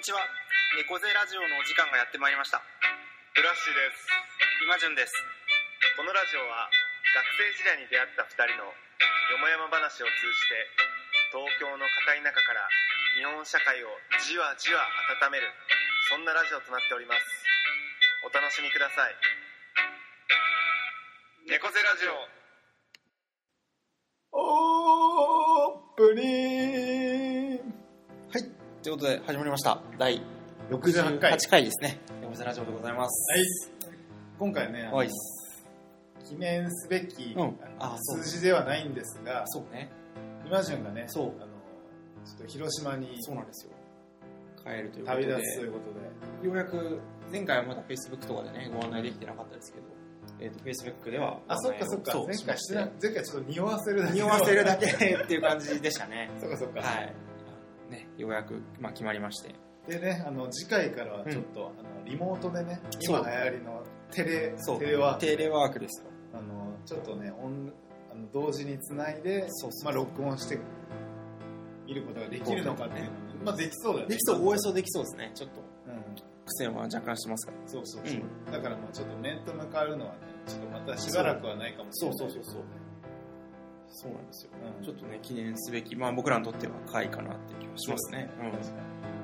にちは。猫背ラジオのお時間がやってまいりました。ブラッシュです。今順です。このラジオは学生時代に出会った2人のよもやま話を通じて東京の片田舎から日本社会をじわじわ温めるそんなラジオとなっております。お楽しみください。猫背ラジオ。オープニングはいということで始まりました。第68回。8回ですね。猫背ラジオでございます。はい。今回ねい。記念すべき、うん。あそう。数字ではないんですがそうね。今順がねそう。あのちょっと広島にそうなんですよ。帰るということで。旅立つということで。ようやく前回はまだ Facebook とかでねご案内できてなかったですけど、えー、と Facebook ではあそっかそっか。前回して。前回ちょっと匂わせるだけ匂わせるだけっていう感じでしたね。そっかそっか、はいねようやく、まあ、決まりまして。でねあの次回からはちょっと、あのリモートでねそう。今流行りのテレそう。テレワークテレワークですよ。あのちょっとねオンあの同時につないでそうそうまあ、録音して見ることができるのかっていうのも、まあ、できそうだよね。できそう OS できそうですね。ちょっと。うん。苦戦は若干してますから。そうそうそう、だからもうちょっと面と向かうのはねちょっとまたしばらくはないかもしれない。そうそうそうそうそうなんですようん。ちょっとね記念すべきまあ僕らにとっては回かなって気がしますね。確か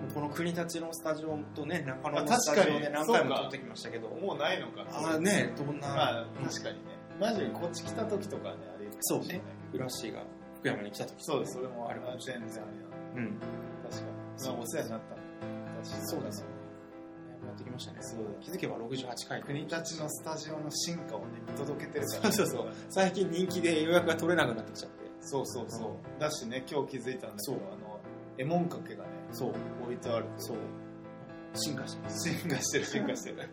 うん。この国立のスタジオとね中野あのスタジオ確かにで何回も撮ってきましたけど。にもうないのか。ああねどんな、まあうん確かにね。マジでこっち来た時とかねあれかもしれないフラッシーが福山に来た時そうです。それもあれない。全然ありうん。だ確かに。まあお世話になったそうですよやってきましたねそう。気づけば68回。国立のスタジオの進化をね見届けてるから。そうそうそう。最近人気で予約が取れなくなってきちゃって。そうそうそう。だしね今日気づいたんだけそう。どあの絵文掛けがねそう置いてあるそう。進化して進化してる進化してる。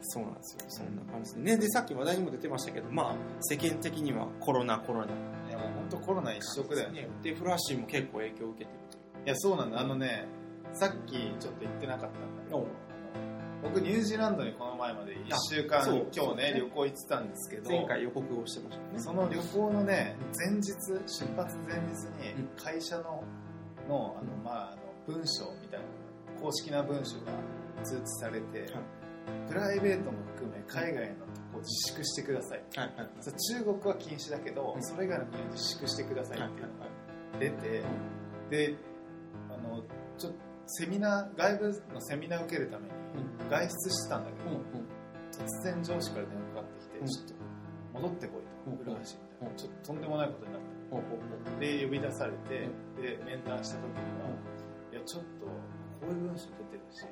そうなんですよ。そんな感じで。ねでさっき話題にも出てましたけどまあ世間的にはコロナコロナ。いやもう本当コロナ一色だよね。でフラッシーも結構影響を受けてるといやそうなんだ。あのねさっきちょっと言ってなかったんだけど僕ニュージーランドにこの前まで1週間今日ねね旅行行ってたんですけど前回予告をしてましたね。その旅行のね前日出発前日にうん。会社ののあの、まあ、あの文章みたいな公式な文書が通知されて、プライベートも含め海外のとこ自粛してください。はい中国は禁止だけど、うん。それ以外の国は自粛してくださいっていうのが出て、であのちょっとセミナー外部のセミナーを受けるために外出してたんだけど、突然上司から電話かかってきて、うん。ちょっと戻ってこいうん。と、古橋みたいな、うん。ちょっととんでもないことになっほうほうほうたで呼び出されて、で面談した時には、いやちょっとこういう文章出てるし、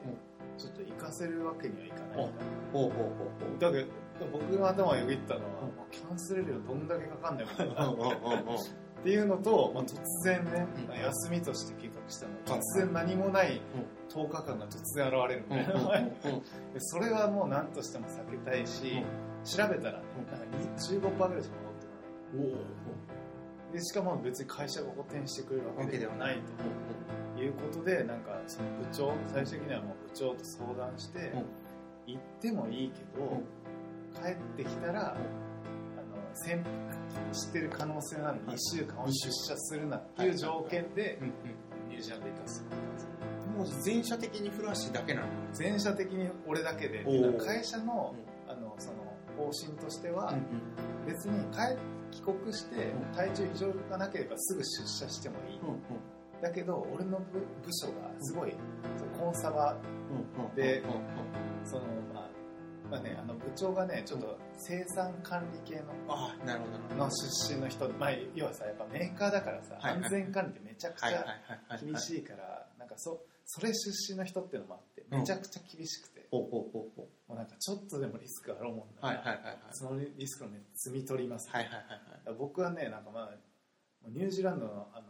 ちょっと行かせるわけにはいかないみたいな、だけど僕の頭をよぎったのは、キャンセル料どんだけかかんないみたいな。っていうのと、まあ、突然ね、うん。休みとして計画した突然何もない10日間が突然現れるみたいな、でそれはもう何としても避けたいし、調べたらね、なんか15%ぐらいしか戻ってこないでしかも別に会社が補填してくれるわけではない。と。いうことでなんかその部長最終的にはもう部長と相談して、行ってもいいけど、帰ってきたら、あの潜伏してる可能性のある2週間を出社するなっていう条件でニュージーランド行かすもう全社的にフラッシュだけなの。全社的に俺だけで。会社の,、あのその方針としては、別に帰帰国して体調異常がなければすぐ出社してもいい、だけど俺の部部署がすごいそのコンサバでそのまあまあねあの部長がねちょっと生産管理系のああなるほど。の出身の人で、まあ、要はさやっぱメーカーだからさ、はいはい。安全管理ってめちゃくちゃはいはいはいはい厳しいから、なんかそそれ出身の人っていうのもあってうん。めちゃくちゃ厳しくて、もうなんかちょっとでもリスクあろうもんなら、うはいはいはいはい。そのリスクをね摘み取ります、はいはいはいだから僕はねなんかまあニュージーランドのあの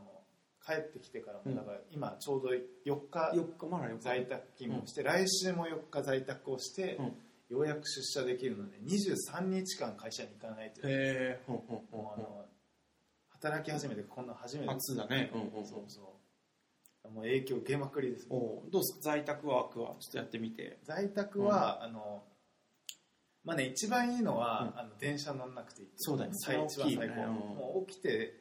帰ってきてからも、うん。だから今ちょうど4日はい4日まだ4日。在宅勤務して、来週も4日在宅をして、うんようやく出社できるので23日間会社に行かないという。働き始めてこんな初めうて。初だね。うんうんうん。そうそうもう影響受けまくりです。おうどうですか？在宅ワークはちょっとやってみて。在宅は、あのまあね一番いいのは、あの電車乗んなくていい。そうだよね。最一番最高、ねうん。もう起きて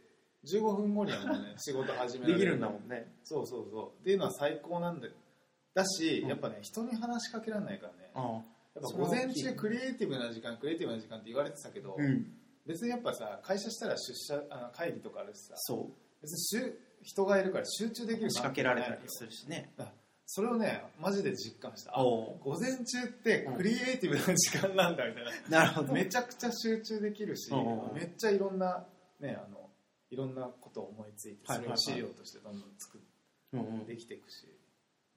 15分後にはもうね 仕事始められできるんだもんね。そうそうそう。っていうのは最高なんだ。だし、うん。やっぱね人に話しかけられないからね。あやっぱ午前中クリエイティブな時間クリエイティブな時間って言われてたけど、うん。別にやっぱさ会社したら出社あの会議とかあるしさそう。別にしゅ人がいるから集中できる仕掛けられたりするしね。それをねマジで実感した。午前中ってクリエイティブな時間なんだみたいな、なるほど。めちゃくちゃ集中できるし、うん。めっちゃいろんなねあのいろんなことを思いついてそれを資料としてどんどん作ってできていくし、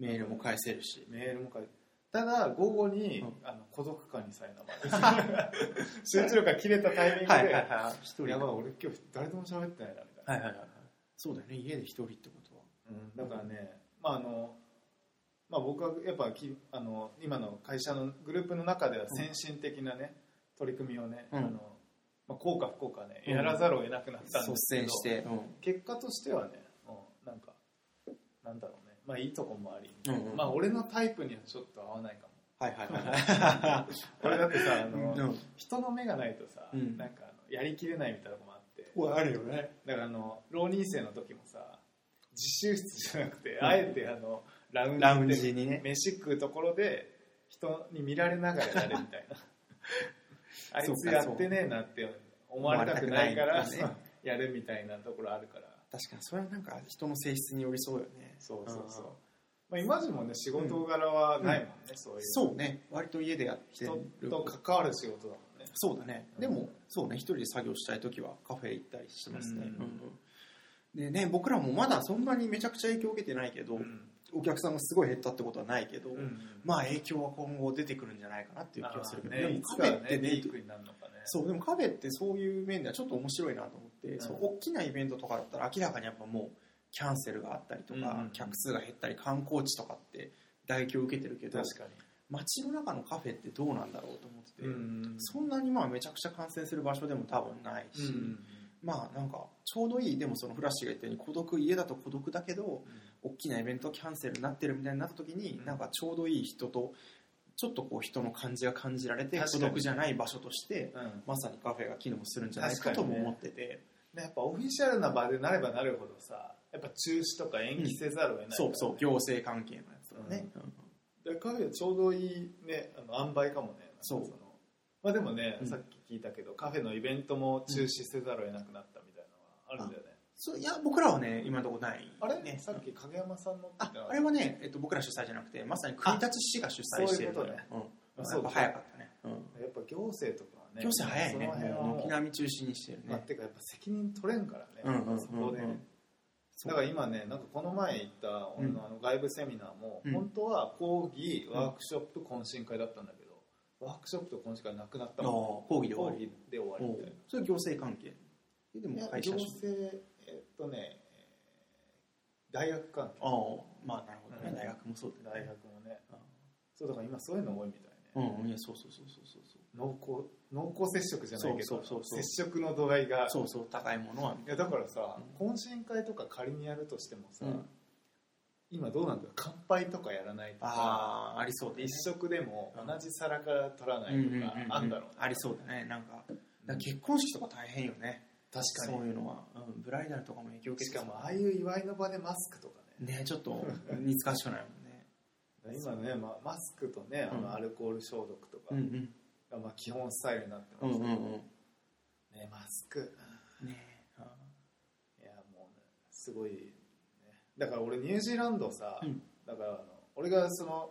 メールも返せるし。メールも書いてただ午後に、うん。あの孤独感にさえなまれ 集中力が切れたタイミングで、はいはいはい。一人やばい俺今日誰とも喋ってないなみたいな、はいはいはい。はいそうだよね。家で一人ってことは。うん、だからね、まああのまあ、僕はやっぱきあの今の会社のグループの中では先進的なね、取り組みをね、うん。あのまあ、効果不効果ね、うんやらざるを得なくなったん率ですけど先して。うん。結果としてはね、うん、なんかなんだろう。ねまあいいとこもあり、うんうん。まあ俺のタイプにはちょっと合わないかも。はいはいは俺だってさあの、いうん。人の目がないとさ、うん。なんかやりきれないみたいなとこもあって。あるよね。だからあの浪人生の時もさ自習室じゃなくて、ん。あえてあのラウンジでラウンジにね。飯食うところで人に見られながらやるみたいな。あいつやってねえなって思われたくないから やるみたいなところあるから確かにそれはなんか人の性質によりそうよね。そうそうそう。うん。まあ、今時もね仕事柄はないもんね、そういうそうね。割と家でやって人ると関わる仕事だもんね。そうだね、うん。でもそうね。一人で作業したい時はカフェ行ったりしてますね、うん。うんうん。でね僕らもまだそんなにめちゃくちゃ影響を受けてないけど、うん。お客さんがすごい減ったってことはないけど、うんまあ影響は今後出てくるんじゃないかなっていう気がするけど、ねでもいつかはカフェってねねピークになるのかねそうでもカフェってそういう面ではちょっと面白いなと思って、んそう大きなイベントとかだったら明らかにやっぱもうキャンセルがあったりとか、客数が減ったり観光地とかって打撃を受けてるけど確かに。街の中のカフェってどうなんだろうと思ってて、うんそんなにまあめちゃくちゃ感染する場所でも多分ないし、うんまあなんかちょうどいいでもそのフラッシュが言ったように孤独家だと孤独だけど大きなイベントキャンセルになってるみたいになった時に、うん。なんかちょうどいい人とちょっとこう人の感じが感じられて孤独じゃない場所としてうん。まさにカフェが機能するんじゃないかとも思ってて、ねやっぱオフィシャルな場でなればなるほどさやっぱ中止とか延期せざるを得ないからね、そうそう行政関係のやつとかね、でカフェちょうどいいねあの塩梅かもね。そう。まあでもね、うん。さっき聞いたけどカフェのイベントも中止せざるを得なくなったみたいなのはあるんだよね、そういや僕らはね今のところない、あれ、ね、さっき影山さんのああれはね、えっと、僕ら主催じゃなくてまさに国立市が主催してるそういうことね。うん、やっぱ早かったね、うん、やっぱ行政とね。行政早いね。軒並み中止にしてるまあ、ねてかやっぱ責任取れんからね、うんうんうんうん。そこでだから今ねなんかこの前行った俺のあの外部セミナーも、うん。本当は講義ワークショップ懇親会だったんだけどワークショップと懇親会なくなったああもん講義で終わり。講義で終わりみたいな。それ行政関係？えでいやも会社主行政えっとね大学関係。ああまあなるほどね、うん。大学もそうだね。学もね。そうだから今そういうの多いみたいね。うんいやそうそうそうそうそう濃厚濃厚接触じゃないけど接触の度合いが。そうそう高いものは。いやだからさ、う懇親会とか仮にやるとしてもさ、うん。今どうなんだろう？乾杯とかやらないとかああありそうだね一食でもうん。同じ皿から取らないとかあんだろうねありそうだね。なんか結婚式とか大変よね。確かそういうのは、うん、ブライダルとかも影響を受けにしてかもああいう祝いの場でマスクとかね。ねちょっと似つかしくないもんね。今ね、まあ、マスクとねあうん。のアルコール消毒とか。うんうんがまあ基本スタイルになってうんうんますけど、うん。ねマスク。ね。あいやもうねすごい、ね、だから俺ニュージーランドさ、うん。だからあの俺がその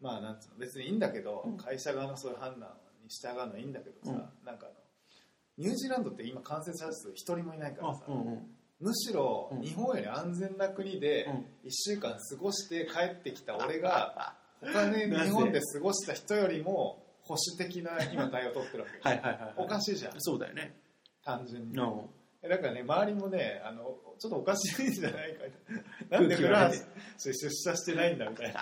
まあなんつうの別にいいんだけど、うん。会社側のそういう判断に従うのはいいんだけどさ、うん。なんかあのニュージーランドって今感染者数一人もいないからさ、あうんうん。むしろうん。日本より安全な国でうん。1週間過ごして帰ってきた俺が他でなぜ日本で過ごした人よりも保守的な今対応を取ってるわけ。よはいはいはいはい。おかしいじゃん。そうだよね。単純に。うん。だからね周りもねあのちょっとおかしいんじゃないか。な なんで空気がね。フランス出社してないんだみたいな。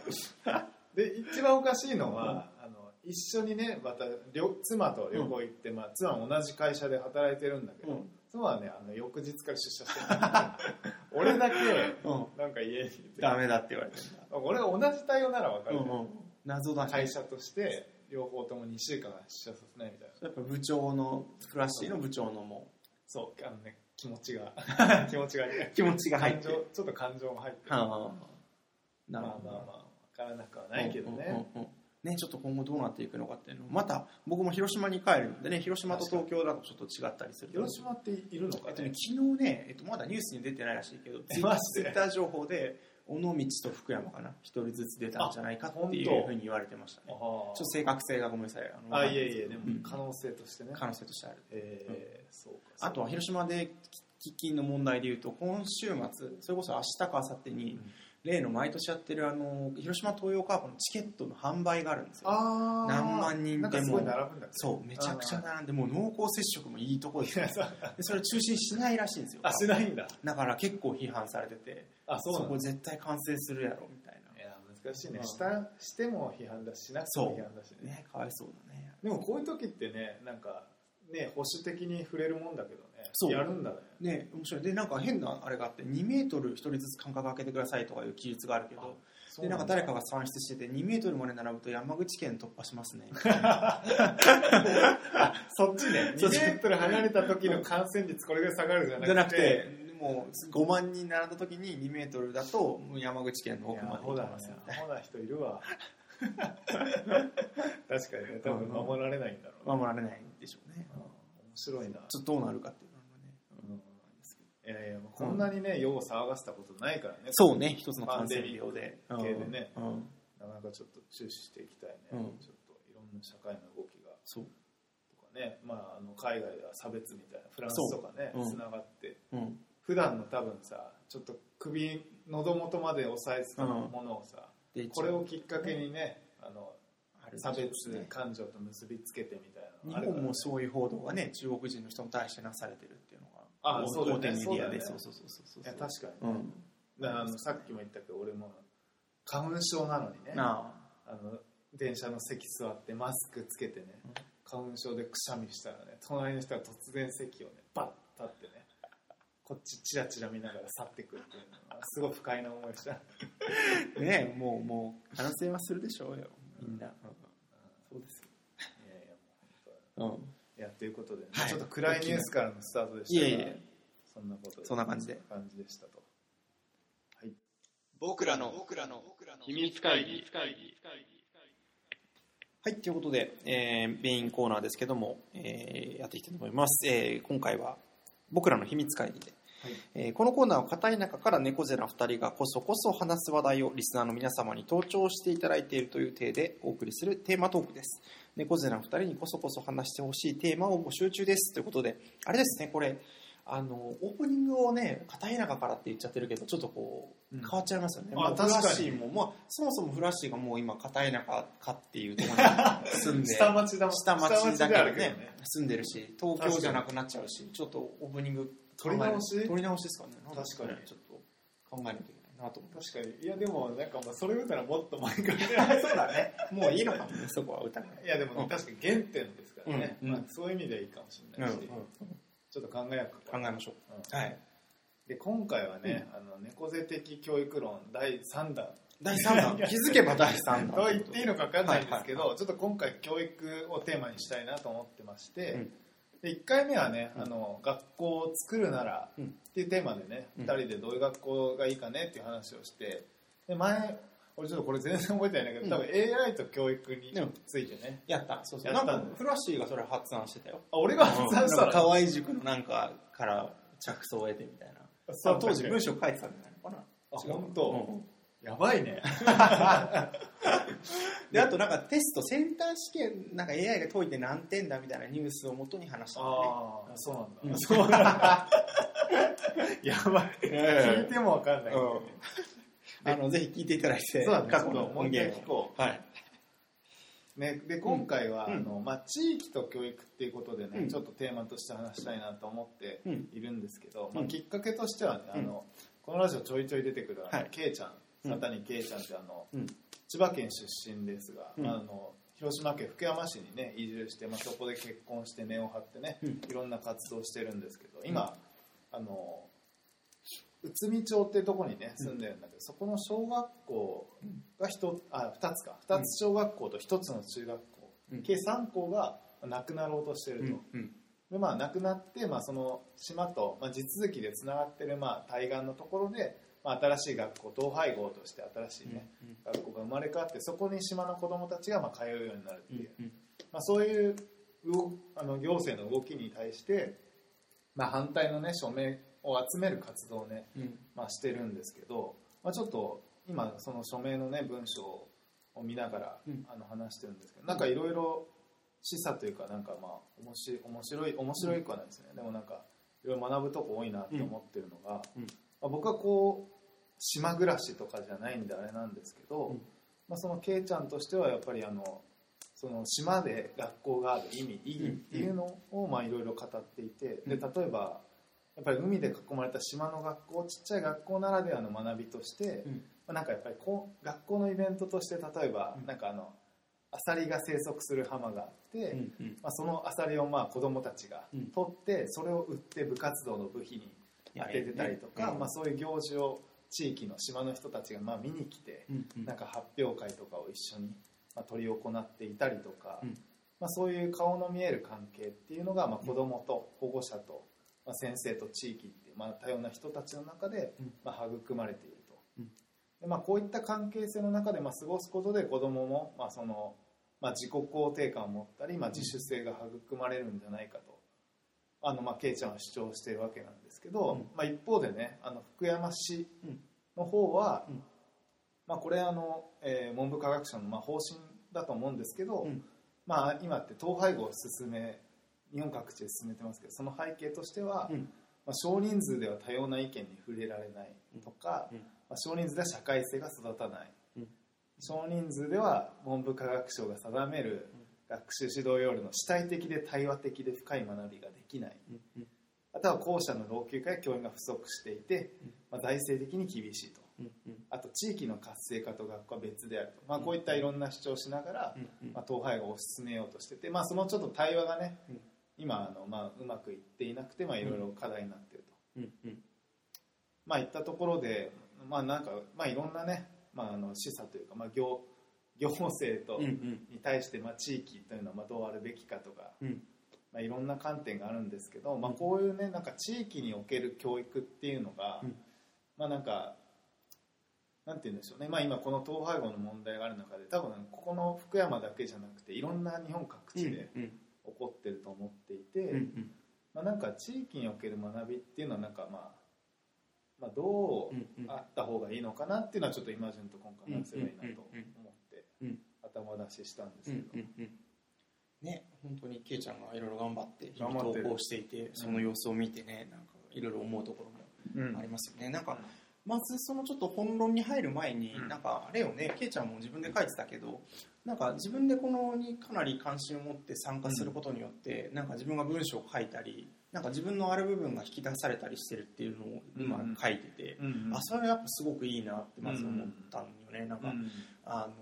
で一番おかしいのは、あの一緒にねまた両妻と旅行行って、まあ、妻は同じ会社で働いてるんだけど、うん。妻はねあの翌日から出社してる 俺だけうん。なんか家にいて。ダメだって言われて俺が同じ対応なら分かる、うんうん謎だね会社として両方とも2週間は出社させないみたいな。やっぱ部長のフラッシーの部長のも。そうあのね気持ちが。気持ちが気持ちが入って。ちょっと感情が入って。るはまあまあまあわからなくはないけどね、うんうんうんね、ちょっと今後どうなっていくのかっていうの。をまた僕も広島に帰るんでね広島と東京だとちょっと違ったりする広島っているのかえっとねね、昨日ね、えっと、まだニュースに出てないらしいけどツイッター情報で尾道と福山かな一人ずつ出たんじゃないかっていうふうに言われてましたねあちょっと正確性がごめんなさいあのあいえいえでもうん可能性としてね、可能性としてあるえーそうかあとは広島で喫緊の問題でいうと今週末それこそ明日か明後日に、うん例の毎年やってるあの広島東洋カープのチケットの販売があるんですよ。何万人でも。そうめちゃくちゃ並んでもう濃厚接触もいいとこですよいやそうでそれ中止にしないらしいんですよ。あしないんだ。だから結構批判されてて。あそうなんだ。こ絶対完成するやろみたいいや難しいね、うんしたしても批判だししなくても批判だしね。なねかわいそうだね。でもこういう時ってねなんかね保守的に触れるもんだけどねそう。やるんだね。ね面白い。でなんか変なあれがあって2メートル1人ずつ間隔空けてくださいとかいう記述があるけどでなんか誰かが算出してて2メートルまで並ぶと山口県突破しますね。そっちね。2そうメートル離れた時の感染率これぐらい下がるじゃなくて。じゃなくてもう5万人並んだ時に2メートルだと山口県の奥まで行きますみたいアホな人いるわ。確かにね多分守られないんだろうな守られないでしょうね。うん面白いな。ちょっとどうなるかっていういやいやもうこんなにね世を騒がせたことないからねそうね一つの感染病でパンデミック系でね。なかなかちょっと注視していきたいね、うん。ちょっといろんな社会の動きがそう。とかね、まあ、あの海外では差別みたいなフランスとかねつながって。うん。普段の多分さちょっと首喉元まで押さえてたものをさ、でこれをきっかけにねあの差別感情と結びつけてみたいなの日本もそういう報道がね中国人の人に対してなされてるあそうだね。大手メディアで。そだね。そううそうそうそうそう。いや確かに、うん。あのさっきも言ったけど俺も花粉症なのにね。なあ。の電車の席座ってマスクつけてね、うん。花粉症でくしゃみしたらね隣の人が突然席をねバッ立ってねこっちチラチラ見ながら去ってくるっていうのがすごい不快な思いした、あ ねもうもう反省はするでしょうよみんな。うん。そうですよ。いやいやもう本うん。当いやということで、ね。はい。ちょっと暗いニュースからのスタートでしたがいえいえ。そんなことでそんな感じで。感じでしたと。はい。僕らの僕らの秘密会議。はい、ということで、えーメインコーナーですけども、えーやっていきたいと思います。えー今回は僕らの秘密会議で、はい。えーこのコーナーは片田舎から猫背な2人がこそこそ話す話題をリスナーの皆様に登聴していただいているという体でお送りするテーマトークです。猫背な2人にこそこそ話してほしいテーマを募集中です。ということで、あれですね、これ、あの、オープニングをね、片田舎からって言っちゃってるけど、ちょっとこう、うん。変わっちゃいますよね。う確かにフラッシーも、まあ、そもそもフラッシーがもう今、片田舎かっていうところに 住んで、下町だ下町だけであどねね。住んでるし東京じゃなくなっちゃうしちょっとオープニング取り直し？取り直しですかね。確かに。ちょっと考えないといけないなと思って。確かに。いやでもなんかまあそれ言うたらもっと前から。そうだね。もういいのかもねそこは歌がいやでもうん確かに原点ですからね、うん。うん。まあ、そういう意味ではいいかもしれないし、ちょっと考えようか考えましょう。うんはい。で今回はね、あの猫背的教育論第3弾。第3弾。気づけば第3弾と。言っていいのか分かんないんですけど、はいはい。ちょっと今回教育をテーマにしたいなと思ってまして、うんで1回目はね、あの学校を作るならうん。っていうテーマでね、うん。2人でどういう学校がいいかねっていう話をしてで前俺ちょっとこれ全然覚えてないんだけど、多分 AI と教育についてね、やったそうそう。なんかフラッシーがそれ発案してたよ。あ俺が発案したの？河合塾のなんかから着想を得てみたいな。当時文章書いてたんじゃないのかな？あ本当？うんやばいね。であとなんかテストセンター試験なんか AI が解いて何点だみたいなニュースをもとに話したああそうなんだ、うん。そうなんだ。やばい。え聞いても分かんない。けどね、あのぜひ聞いていただいてそうだね。過去の音源を。はい、うねで今回は、うん。あのまあ、地域と教育っていうことでね、うん。ちょっとテーマとして話したいなと思ってうん。いるんですけど、うん。まあ、きっかけとしてはね、あのこのラジオちょいちょい出てくるはい。ケイちゃんうん佐谷ケイちゃんってあの、うん。千葉県出身ですが、うん。あの広島県福山市にね移住して、まあ、そこで結婚して根を張ってね、うん。いろんな活動をしてるんですけど今、あの内海町ってとこにね住んでるんだけど、そこの小学校が一つあ2つか。2つ小学校と1つの中学校、うん。計3校がなくなろうとしてると、うん。でまあなくなって、まあ、その島と、まあ、地続きでつながってる、まあ、対岸のところで、まあ、新しい学校統廃合として新しいね、学校が生まれ変わってそこに島の子どもたちがまあ通うようになるっていう、まあ、そういう動あの行政の動きに対して、まあ、反対のね署名を集める活動をね、まあ、してるんですけど、まあ、ちょっと今その署名のね文章を見ながら、うん。あの話してるんですけどなんかいろいろ示唆というかなんかまあ面白い面白い面白いくはないですね、でもなんかいろいろ学ぶとこ多いなって思ってるのが、うんまあ、僕はこう島暮らしとかじゃないんであれなんですけど、うん。まあ、そのケイちゃんとしてはやっぱりあのその島で学校がある意味意義っていうのをまあいろいろ語っていてで例えばやっぱり海で囲まれた島の学校ちっちゃい学校ならではの学びとして、まあなんかやっぱりこう学校のイベントとして例えばうん。なんかあのアサリが生息する浜があって、まあ、そのアサリをまあ子供たちがうん。取ってそれを売って部活動の部費に当ててたりとか、まあ、そういう行事を地域の島の人たちがまあ見に来てなんか発表会とかを一緒にまあ執り行っていたりとか、うん。まあ、そういう顔の見える関係っていうのがまあ子どもと保護者とまあ先生と地域っていうまあ多様な人たちの中でうん。まあ育まれていると。うん。でまあ、こういった関係性の中でまあ過ごすことで子どももまあそのまあ自己肯定感を持ったり、まあ、自主性が育まれるんじゃないかと。あのまあケイちゃんは主張しているわけなんですけど、うん。まあ、一方でねあの福山市うん。の方は、うん。まあ、これあの、えー文部科学省のまあ方針だと思うんですけど、うん。まあ、今って統廃合を進め日本各地で進めてますけどその背景としては、うん。まあ、少人数では多様な意見に触れられないとか、うん。まあ、少人数では社会性が育たない、うん。少人数では文部科学省が定める学習指導要領の主体的で対話的で深い学びができない。あとは校舎の老朽化や教員が不足していて、まあ、財政的に厳しいと。あと地域の活性化と学校は別であると、まあ、こういったいろんな主張をしながら、まあ、統廃合を進めようとしてて、まあ、そのちょっと対話がね、うん。今あの、まあ、うまくいっていなくて、まあ、いろいろ課題になっていると、まあ、いったところで、まあ、なんか、まあ、いろんなね、まあ、あの示唆というか、まあ、行行政と、に対して、まあ、地域というのはまあどうあるべきかとか、まあ、いろんな観点があるんですけど、まあ、こういうねなんか地域における教育っていうのが、うん。まあなんかなんて言うんでしょうね、まあ、今この統廃合の問題がある中で多分ここの福山だけじゃなくていろんな日本各地で起こってると思っていて、まあ、なんか地域における学びっていうのはなんかまあ、まあ、どうあった方がいいのかなっていうのはちょっと今順と今回話せばいいなと思頭出ししたんですけど、ね本当にケイちゃんがいろいろ頑張って頑張ってる。投稿していてその様子を見てねなんかいろいろ思うところもありますよね。なんかまずそのちょっと本論に入る前に、うん。なんかあれよねケイちゃんも自分で書いてたけどなんか自分でこのにかなり関心を持って参加することによって、なんか自分が文章を書いたりなんか自分のある部分が引き出されたりしてるっていうのを今うん書いてて、うん。うん。あそれはやっぱすごくいいなってまず思ったんよね、なんか、うん。あの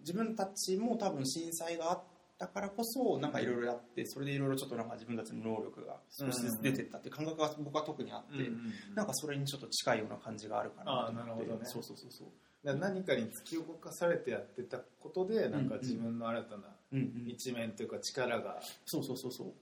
自分たちも多分震災があったからこそなんかいろいろやってそれでいろいろちょっとなんか自分たちの能力が少しずつ出てったって感覚が僕は特にあって、なんかそれにちょっと近いような感じがあるかなと思って。あーなるほどね。そうそうそうそう。何かに突き動かされてやってたことでなんか自分の新たな一面というか力が、そうそうそうそう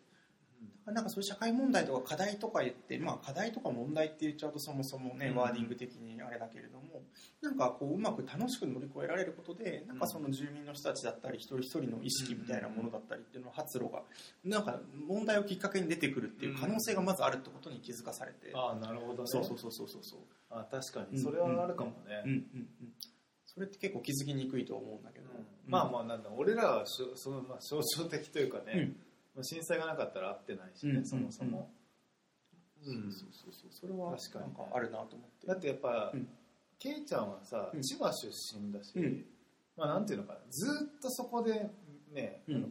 なんかそういう社会問題とか課題とか言って、まあ、課題とか問題って言っちゃうとそもそもね、うん。ワーディング的にあれだけれどもなんかこううまく楽しく乗り越えられることでなんかその住民の人たちだったり一人一人の意識みたいなものだったりっていうの発露がなんか問題をきっかけに出てくるっていう可能性がまずあるってことに気づかされて、ああなるほどね。そうそうそうそうそうそうあ確かに。それはあるかもね、うん。うん。うん。それって結構気づきにくいと思うんだけど、うん。まあまあなんだ俺らはその、まあ、象徴的というかね、うん。まあ震災がなかったら会ってないしね、うんそもそも、そうそうそうそう。それは確かにあるなと思って。だってやっぱ、うん。ケイちゃんはさ、うん。千葉出身だし、うん。まあなんていうのかなずっとそこでね、うん。あの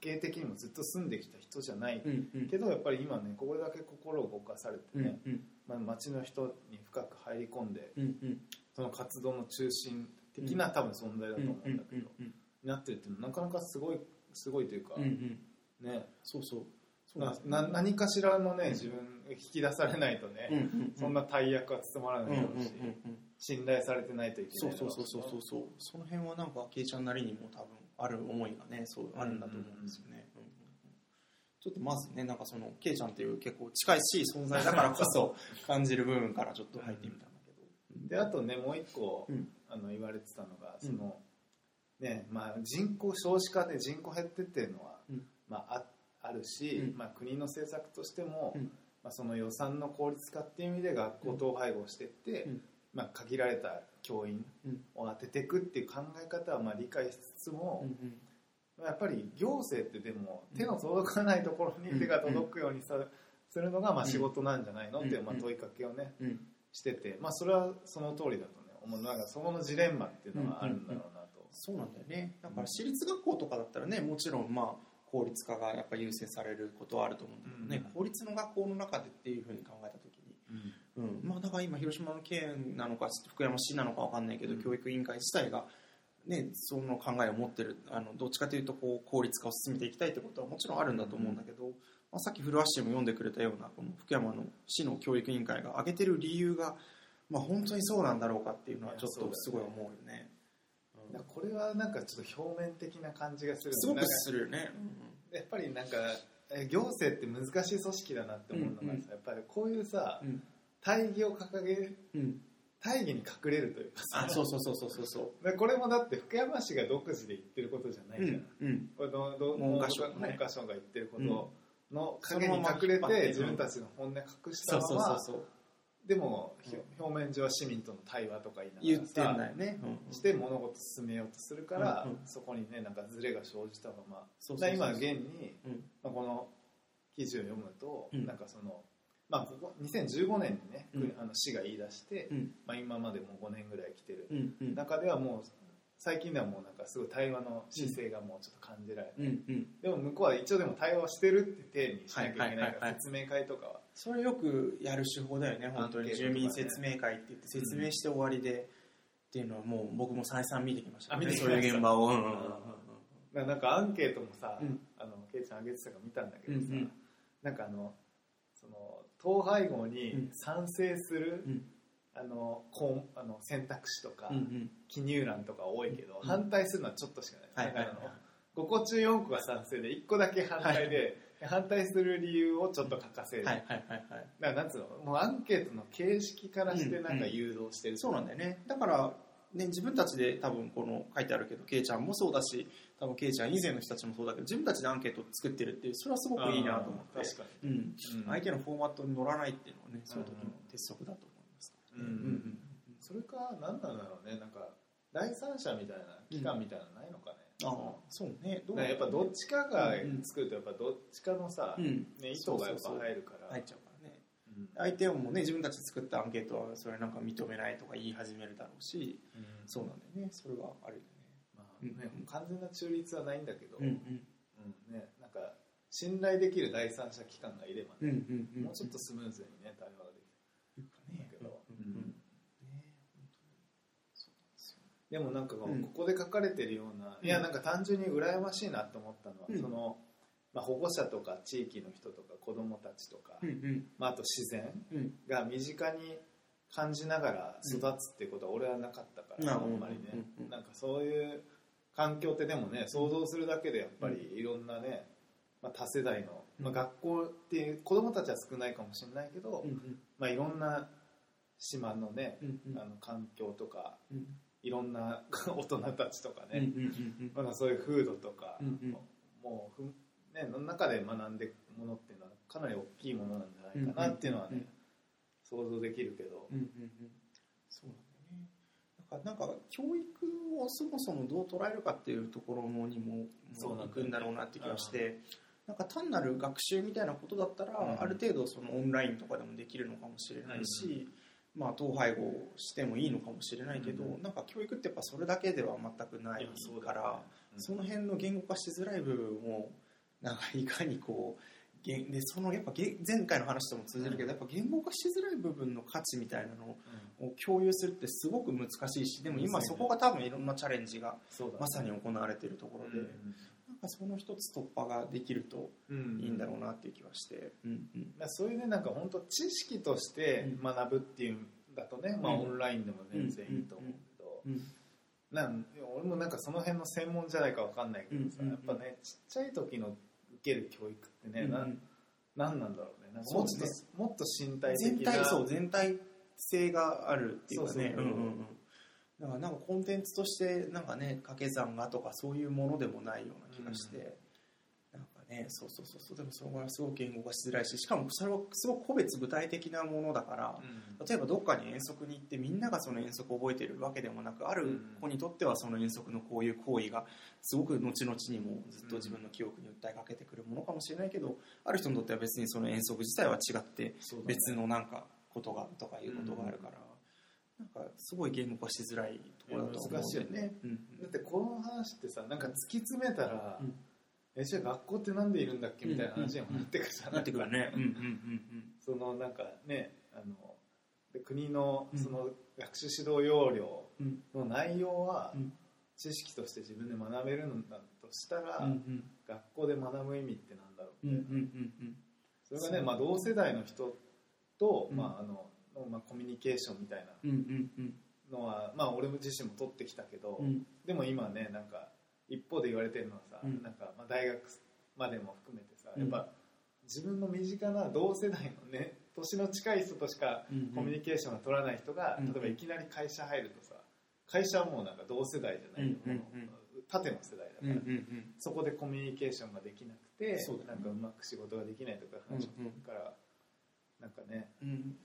家計的にもずっと住んできた人じゃない、うんうん。けどやっぱり今ねこれだけ心を動かされてうんね、うん。まあ、町の人に深く入り込んでうんうん。その活動の中心的な多分存在だと思うんだけど、うんなってるっていうのはなかなかすごいすごいというか、うんうんね。そうそう。な何かしらのね自分引き出されないとね、うんうんうん。そんな大役は務まらうんうんうんないだろうし、信頼されてないといけないだろそうそうそうそうそうその辺はなんかケイちゃんなりにも多分ある思いがねそうあるんだと思うんですよね、うんうんうん。ちょっとまずねなんかそのケイちゃんっていう結構近いしい存在だからこそ 感じる部分からちょっと入ってみたんだけど、うんであとねもう一個、うん。あの言われてたのがその、ねまあ、人口少子化で人口減ってっていうのは、うんまあ、ああるし、うん。まあ、国の政策としても、うん。まあ、その予算の効率化っていう意味で学校統廃合していって、うん。まあ、限られた教員うん。を当てていくっていう考え方はまあ理解しつつも、うんまあやっぱり行政ってでも手の届かないところに手が届くようにさ、するのがまあ仕事なんじゃないのっていうまあうん。問いかけをねうん。してて、まあ、それはその通りだとね思う。なんかそこのジレンマっていうのはあるんだろうなと。そうなんだよね。だから私立学校とかだったらねもちろんまあ効率化がやっぱ優先されることはあると思うんだけどね、うん。公立の学校の中でっていうふうに考えた時に、うん。まあ、だから今広島の県なのか福山市なのかわかんないけど、うん。教育委員会自体が、ね、その考えを持ってるあのどっちかというとこう効率化を進めていきたいってことはもちろんあるんだと思うんだけど、まあ、さっき古橋氏も読んでくれたようなこの福山の市の教育委員会が挙げてる理由が、まあ、本当にそうなんだろうかっていうのはちょっとすごい思うよね。これはなんかちょっと表面的な感じがするすごくするよね。やっぱりなんかえ行政って難しい組織だなって思うのがさ、うんうん。やっぱりこういうさうん。大義を掲げるうん、大義に隠れるというかさ。あそうそうそうそうそうそう。でこれもだって福山市が独自で言ってることじゃないじゃん、うんこれどど文科省ね。文科省が言ってることのそ影に隠れてて自分たちの本音隠したままそうそうそうでもひ表面上は市民との対話とか言いながらね。うんして物事進めようとするから、そこにねなんかズレが生じたまま。今現に、うんまあ、この記事を読むと、うん。なんかそのまあここ2015年にね、うん。あの市が言い出して、うん。まあ、今までもう5年ぐらい来てる中ではもう最近ではもうなんかすごい対話の姿勢がもうちょっと感じられて、うんうん。でも向こうは一応でも対話してるって体にしなきゃいけない。から説明会とかはそれよくやる手法だよね本当に。住民説明会って言って説明して終わりで、っていうのはもう僕も再三見てきました、あ見てきそういう現場を、うん。うんうんなんかアンケートもさ、うん。あのケイちゃんあげてたから見たんだけどさ、うんうん。なんかあのその統廃合うにん。賛成する、うんあのこうあの選択肢とか、うんうん。記入欄とか多いけど、うん。反対するのはちょっとしかない、だからあの5個中4個が賛成で1個だけ反対で、反対する理由をちょっと書かせる、はいはいはいはい。だからなんつうのもうアンケートの形式からしてなん。か誘導してる、そうなんだよね。だからね、自分たちで多分この書いてあるけどケイちゃんもそうだし多分ケイちゃん以前の人たちもそうだけど自分たちでアンケートを作ってるっていうそれはすごくいいなと思って。確かうん、に、うん。相手のフォーマットに乗らないっていうのはねその時の鉄則だとうんうんそれか何なんだろうね。なんか第三者みたいな機関みたいなのないのかね、ああ。そうね。どうやっぱどっちかが作るとやっぱどっちかのさ、うんね、意図がやっぱ入るから。入っちゃうからね。うん。相手もね自分たちで作ったアンケートはそれなんか認めないとか言い始めるだろうし。うん。そうなんだよね。それはあるよまあねうん完全な中立はないんだけど、ねうんね、なんか信頼できる第三者機関がいればうんうんね、うんうん。もうちょっとスムーズにね対話ができるねけどうんうんうんねそうなんでもなんかこうん。こで書かれてるような、うん。いやなんか単純に羨ましいなと思ったのは、うん。その、まあ、保護者とか地域の人とか子供たちとか、うんうん。まあ、あと自然うん。が身近に感じながら育つっていうことは俺はなかったから、うん。あんまりね、うんうんなんかそういう環境ってでもね想像するだけでやっぱりいろんなね、まあ、多世代の、まあ、学校っていう子供たちは少ないかもしれないけど、うん。まあ、いろんな島のね、うんうん。あの環境とかうんいろんな 大人たちとかね、うんうんうんまあ、そういう風土とか、うんうん。もうね、の中で学んでいくものっていうのはかなり大きいものなんじゃないかなっていうのはね、うんうん想像できるけど、うんうんうん。そうなんだよねだからなんか教育をそもそもどう捉えるかっていうところのにももう行くんだろうなって気がしてなんか単なる学習みたいなことだったら、うん。ある程度そのオンラインとかでもできるのかもしれないし、まあ統廃合してもいいのかもしれないけど、うん。なんか教育ってやっぱそれだけでは全くないから、うん。その辺の言語化しづらい部分をなんかいかにこうげでそのやっぱげ前回の話とも通じるけど、やっぱ言語化しづらい部分の価値みたいなのを共有するってすごく難しいしでも今そこが多分いろんなチャレンジがまさに行われているところで、その一つ突破ができるとうん。いいんだろうなっていう気はして、うんうん。そういうねなんか本当知識として学ぶっていうんだとね、まあうんオンラインでも全然いいと思うけど、うんなん俺もなんかその辺の専門じゃないかわかんないけどさ、うんうんうん。やっぱねちっちゃい時の受ける教育ってね、うんなん。なんなんだろうね。なんかもっと、ねもっと身体的な全体そう全体性があるっていうかねだからなんかコンテンツとしてなんかね掛け算がとかそういうものでもないような気がして、なんかねそうそうそうそう。でもそこはすごく言語化しづらいししかもそれはすごく個別具体的なものだから、例えばどっかに遠足に行ってみんながその遠足を覚えてるわけでもなくある子にとってはその遠足のこういう行為がすごく後々にもずっと自分の記憶に訴えかけてくるものかもしれないけどある人にとっては別にその遠足自体は違って別のなんかことがとかいうことがあるから、なんかすごい言語化しづらいところだと思う難しいよね。うんだってこの話ってさなんか突き詰めたら、うん。えじゃあ学校ってなんでいるんだっけみたいな話にもなってくるじゃない？なってくるね。うんうんうんそのなんかねあので国のうん。その学習指導要領うんの内容はうん。知識として自分で学べるんだとしたら、うんうん。学校で学ぶ意味ってなんだろううんうんうんうん。それがね、まあ、同世代の人と、うん。まああのまあ、コミュニケーションみたいなうんうんうん。のは、まあ、俺自身も取ってきたけど、うん。でも今ねなんか一方で言われてるのはさ、うん。なんかまあ大学までも含めてさうん。やっぱ自分の身近な同世代のね年の近い人としかうんコミュニケーションが取らない人が、うん例えばいきなり会社入るとさ会社はもうなんか同世代じゃないと、うんうんうん。縦の世代だから、うんうんうん。そこでコミュニケーションができなくて、ね。なんかうまく仕事ができないとか話を聞くから、なんかねうん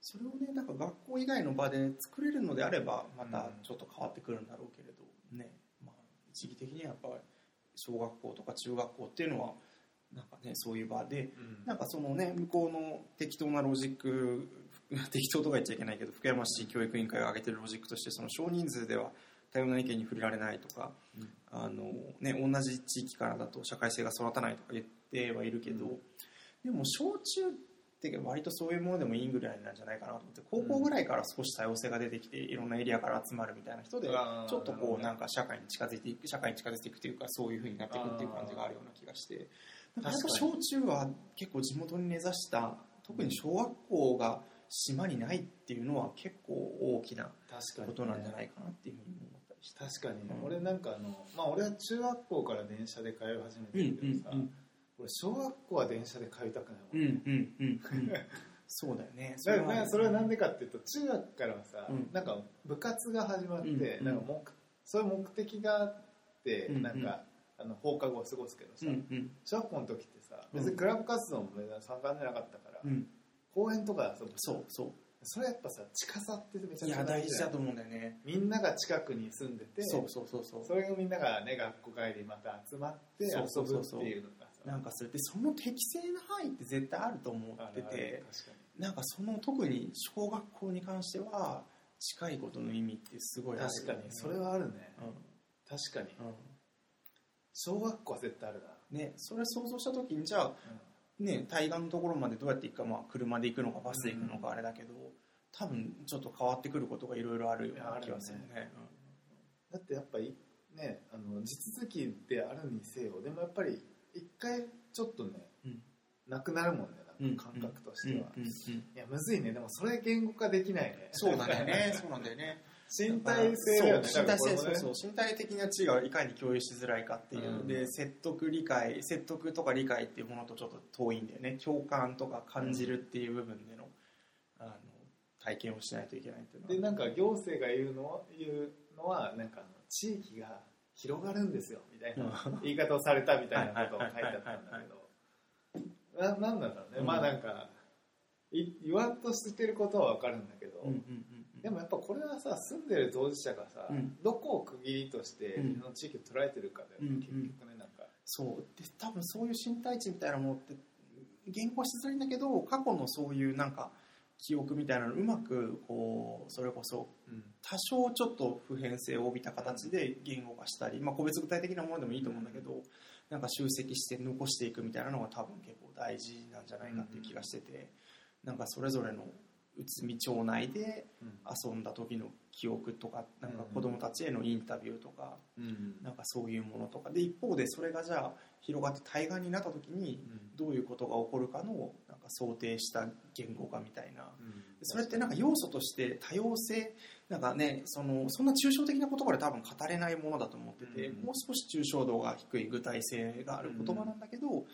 それをねなんか学校以外の場で作れるのであればまたちょっと変わってくるんだろうけれどね、まあ、一義的にはやっぱり小学校とか中学校っていうのはなんかねそういう場でなんかそのね向こうの適当なロジック 適当とか言っちゃいけないけど福山市教育委員会が挙げてるロジックとしてその少人数では多様な意見に触れられないとか、うん。あのね、同じ地域からだと社会性が育たないとか言ってはいるけど、うん。でも小中って割とそういうものでもいいぐらいなんじゃないかなと思って高校ぐらいから少し多様性が出てきていろんなエリアから集まるみたいな人でちょっとこうなんか社会に近づいていく社会に近づいていくというかそういう風になっていくっていう感じがあるような気がして。なんかやっぱ小中は結構地元に根ざした特に小学校が島にないっていうのは結構大きな確かに、ことなんじゃないかなっていうふうに思ったりして。確かに、うん。俺なんかあのまあ俺は中学校から電車で通い始めてうんるけどさ、うん俺小学校は電車で通いたくないもん、うんうんうんうん。そうだよね。だからねそれはなんででかっていうと中学からはさ、うん。なんか部活が始まって、うんなんか目そういう目的があって、うんなんかあの放課後を過ごすけどさ、うんうん。小学校の時ってさ別にクラブ活動も盛んじゃなかったから、うん。公園とかで遊ぶそうそそれやっぱさ近さってめちゃくちゃ大大事だと思うんだよね。みんなが近くに住んでてそうそうそうそう。それがみんながね学校帰りまた集まって遊そうそうそうそう。ぶっていうのがさなんかそれでその適正な範囲って絶対あると思っててなんかその特に小学校に関しては近いことの意味ってすごいにあるよね。確かにそれはあるね。う確かに。んうん。小学校は絶対あるねそれ想像した時にじゃあな、ね対岸のところまでどうやって行くかまあ車で行くのかバスで行くのかあれだけど多分ちょっと変わってくることがいろいろあるような気がするね。だってやっぱりねあの地続きであるにせよでもやっぱり一回ちょっとねうん。なくなるもんねうんなん。か感覚としては、うん。うん。うん。いやむずいね。でもそれ言語化できないね。そうなんだよね。そうなんだよね。身体性ねそう。身体性そう。そう身体的な知がいかに共有しづらいかっていう、うん。で説得理解説得とか理解っていうものとちょっと遠いんだよね。共感とか感じるっていう部分での,、あの体験をしないといけないっていうのは。でなんか行政が言うの言うのはなんか地域が広がるんですよみたいな。言い方をされたみたいなことを書いてあったんだけど。ななんなんだろうね、うん。まあなんかい言わんとしてることはわかるんだけど、うんうんうんうん。でもやっぱこれはさ住んでる当事者がさ、うん。どこを区切りとしてうん。自分の地域を捉えてるかだよね、うん結局ねなんか。そう。で多分そういう身体値みたいなものって言語化しづらいんだけど過去のそういうなんか記憶みたいなのをうまくこうそれこそ多少ちょっと普遍性を帯びた形で言語化したり、まあ、個別具体的なものでもいいと思うんだけど、なんか集積して残していくみたいなのが多分結構大事なんじゃないかっていう気がしてて、なんかそれぞれの内海町内で遊んだ時の記憶とかなんか子供たちへのインタビューとか、うん。なんかそういうものとか。で一方でそれがじゃあ広がって対岸になった時にどういうことが起こるかの想定した言語化みたいな。それってなんか要素として多様性なんかねそのそんな抽象的な言葉で多分語れないものだと思ってて、うん。もう少し抽象度が低い具体性がある言葉なんだけど、